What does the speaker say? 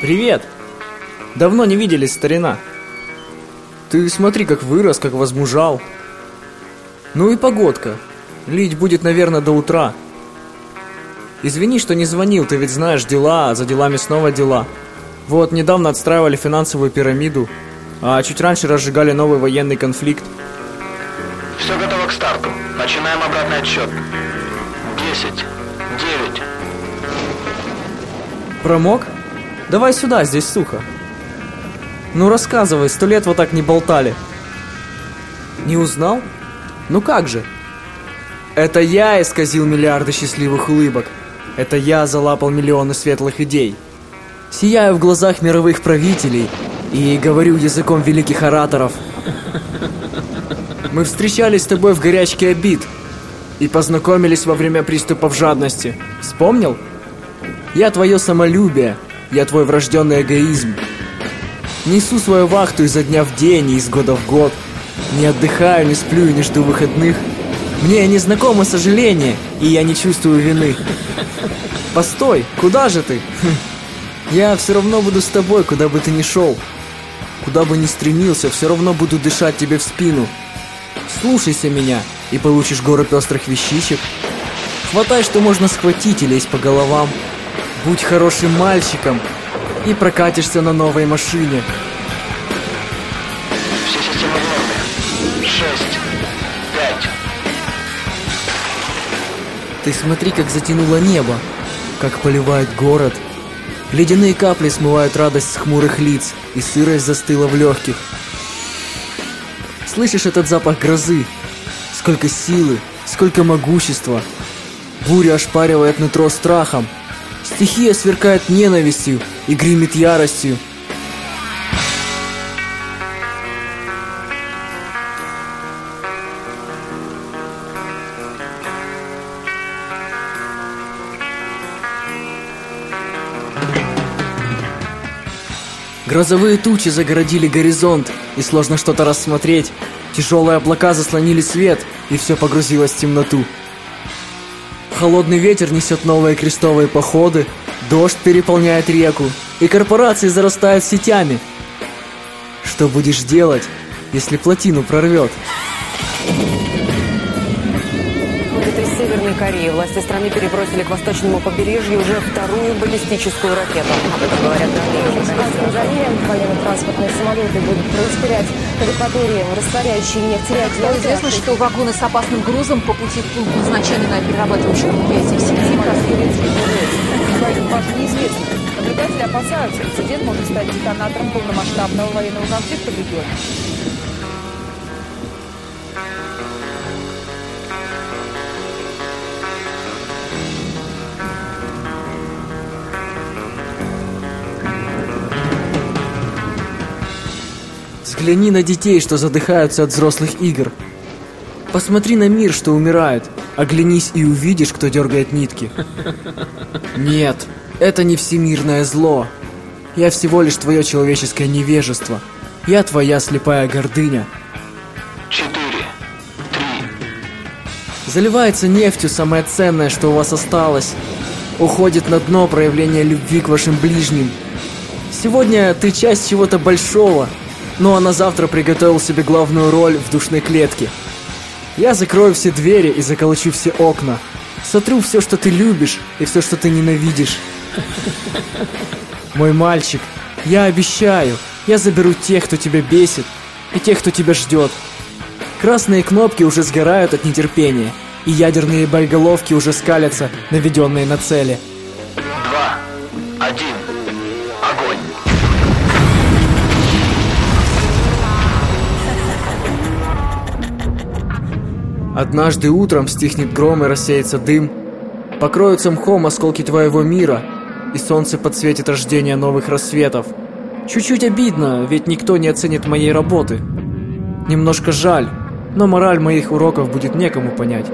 Привет! Давно не виделись, старина. Ты смотри, как вырос, как возмужал. Ну и погодка. Лить будет, наверное, до утра. Извини, что не звонил, ты ведь знаешь дела, а за делами снова дела. Вот, недавно отстраивали финансовую пирамиду, а чуть раньше разжигали новый военный конфликт. Все готово к старту. Начинаем обратный отсчет. Десять, девять. Промок? Давай сюда, здесь сухо. Ну рассказывай, сто лет вот так не болтали. Не узнал? Ну как же? Это я исказил миллиарды счастливых улыбок. Это я залапал миллионы светлых идей. Сияю в глазах мировых правителей и говорю языком великих ораторов. Мы встречались с тобой в горячке обид и познакомились во время приступов жадности. Вспомнил? Я твое самолюбие, я твой врожденный эгоизм. Несу свою вахту изо дня в день и из года в год. Не отдыхаю, не сплю и не жду выходных. Мне не знакомо сожаление, и я не чувствую вины. Постой, куда же ты? Хм. Я все равно буду с тобой, куда бы ты ни шел. Куда бы ни стремился, все равно буду дышать тебе в спину. Слушайся меня, и получишь горы пестрых вещичек. Хватай, что можно схватить и лезь по головам. Будь хорошим мальчиком и прокатишься на новой машине. Все системы в норме. Шесть, пять. Ты смотри, как затянуло небо, как поливает город. Ледяные капли смывают радость с хмурых лиц, и сырость застыла в легких. Слышишь этот запах грозы? Сколько силы, сколько могущества. Буря ошпаривает нутро страхом. Стихия сверкает ненавистью и гремит яростью. Грозовые тучи загородили горизонт, и сложно что-то рассмотреть. Тяжелые облака заслонили свет, и все погрузилось в темноту. Холодный ветер несет новые крестовые походы, дождь переполняет реку, и корпорации зарастают сетями. Что будешь делать, если плотину прорвет? Кореи. Власти страны перебросили к восточному побережью уже вторую баллистическую ракету. Об этом говорят данные. Военно-транспортные самолеты будут преуспевать в акватории, растворяющие нефть Стало известно, что вагоны с опасным грузом по пути в пункт назначения на перерабатывающем предприятии в сети Экипаж неизвестен. Наблюдатели опасаются, инцидент может стать детонатором полномасштабного военного конфликта в регионе. Взгляни на детей, что задыхаются от взрослых игр. Посмотри на мир, что умирает. Оглянись и увидишь, кто дергает нитки. Нет, это не всемирное зло. Я всего лишь твое человеческое невежество. Я твоя слепая гордыня. Четыре, три. Заливается нефтью самое ценное, что у вас осталось. Уходит на дно проявление любви к вашим ближним. Сегодня ты часть чего-то большого, ну а на завтра приготовил себе главную роль в душной клетке. Я закрою все двери и заколочу все окна. Сотру все, что ты любишь, и все, что ты ненавидишь. Мой мальчик, я обещаю, я заберу тех, кто тебя бесит, и тех, кто тебя ждет. Красные кнопки уже сгорают от нетерпения, и ядерные боеголовки уже скалятся, наведенные на цели. Два, один. Однажды утром стихнет гром и рассеется дым, покроются мхом осколки твоего мира, и солнце подсветит рождение новых рассветов. Чуть-чуть обидно, ведь никто не оценит моей работы. Немножко жаль, но мораль моих уроков будет некому понять.